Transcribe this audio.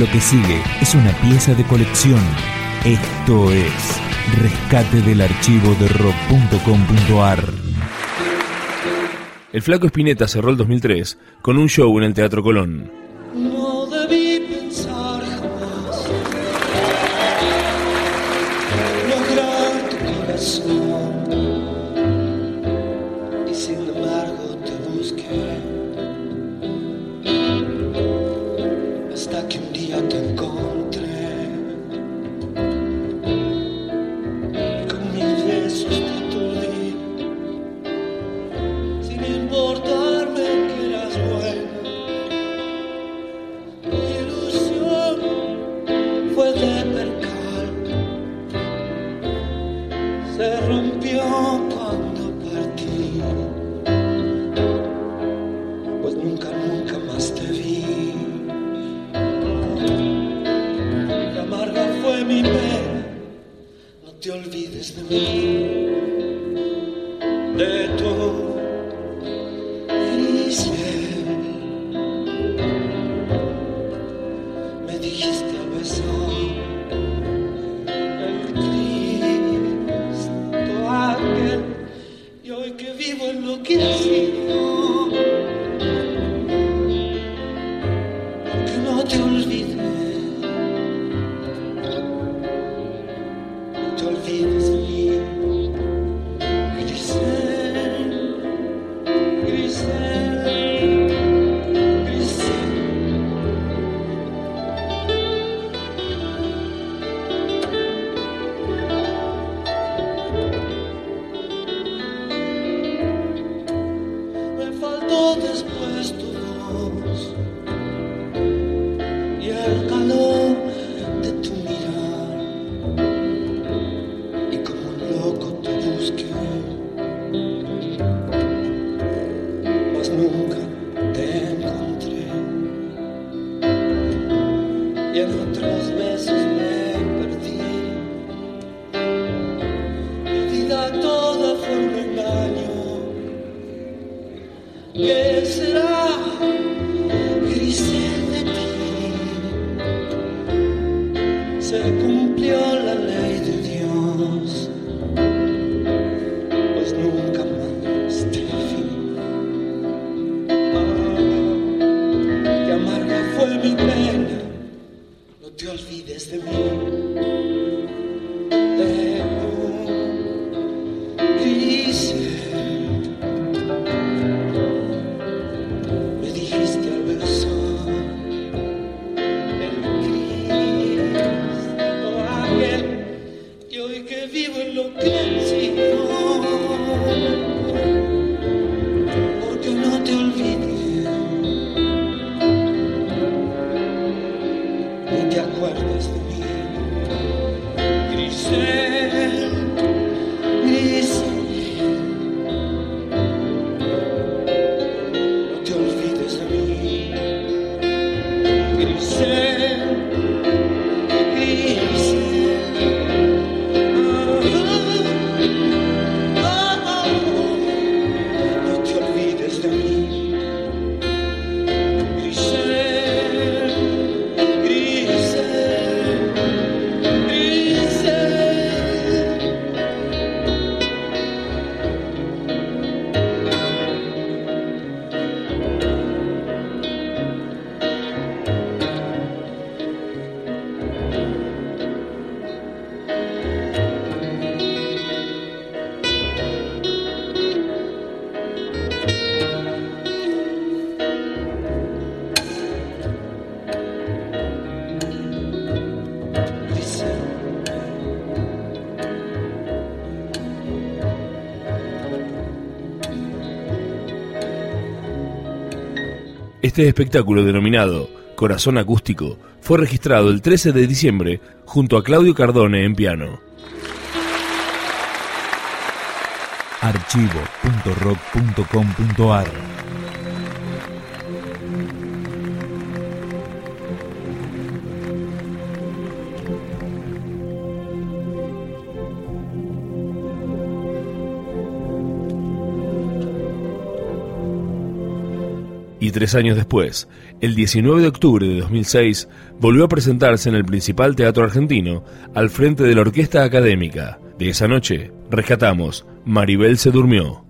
Lo que sigue es una pieza de colección. Esto es Rescate del archivo de rock.com.ar. El flaco Spinetta cerró el 2003 con un show en el Teatro Colón. ya te go. Christ. viento tras mí. olvides de mí. shame. Este espectáculo denominado Corazón Acústico fue registrado el 13 de diciembre junto a Claudio Cardone en piano. archivo.rock.com.ar Y tres años después, el 19 de octubre de 2006, volvió a presentarse en el principal teatro argentino, al frente de la Orquesta Académica. De esa noche, rescatamos Maribel se durmió.